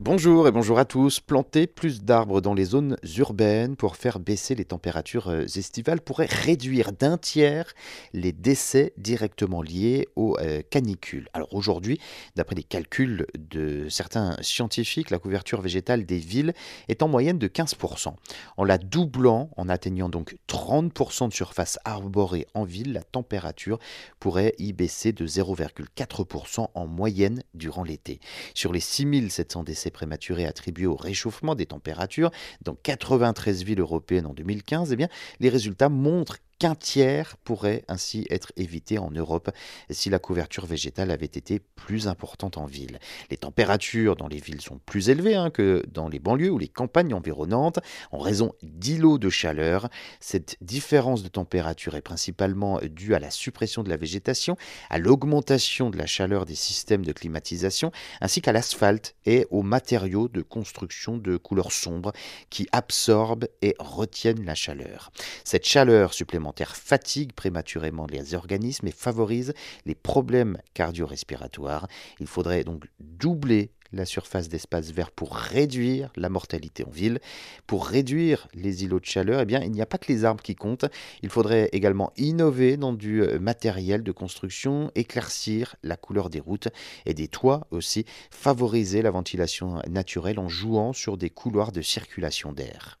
Bonjour et bonjour à tous. Planter plus d'arbres dans les zones urbaines pour faire baisser les températures euh, estivales pourrait réduire d'un tiers les décès directement liés aux euh, canicules. Alors aujourd'hui, d'après les calculs de certains scientifiques, la couverture végétale des villes est en moyenne de 15%. En la doublant, en atteignant donc 30% de surface arborée en ville, la température pourrait y baisser de 0,4% en moyenne durant l'été. Sur les 6700 décès prématurés attribués au réchauffement des températures. Dans 93 villes européennes en 2015, eh bien, les résultats montrent qu'un tiers pourrait ainsi être évité en Europe si la couverture végétale avait été plus importante en ville. Les températures dans les villes sont plus élevées hein, que dans les banlieues ou les campagnes environnantes en raison d'îlots de chaleur. Cette différence de température est principalement due à la suppression de la végétation, à l'augmentation de la chaleur des systèmes de climatisation, ainsi qu'à l'asphalte et aux matériaux de construction de couleur sombre qui absorbent et retiennent la chaleur. Cette chaleur supplémentaire fatigue prématurément les organismes et favorise les problèmes cardio-respiratoires. Il faudrait donc doubler la surface d'espace vert pour réduire la mortalité en ville. Pour réduire les îlots de chaleur, eh bien, il n'y a pas que les arbres qui comptent. Il faudrait également innover dans du euh, matériel de construction, éclaircir la couleur des routes et des toits aussi, favoriser la ventilation naturelle en jouant sur des couloirs de circulation d'air.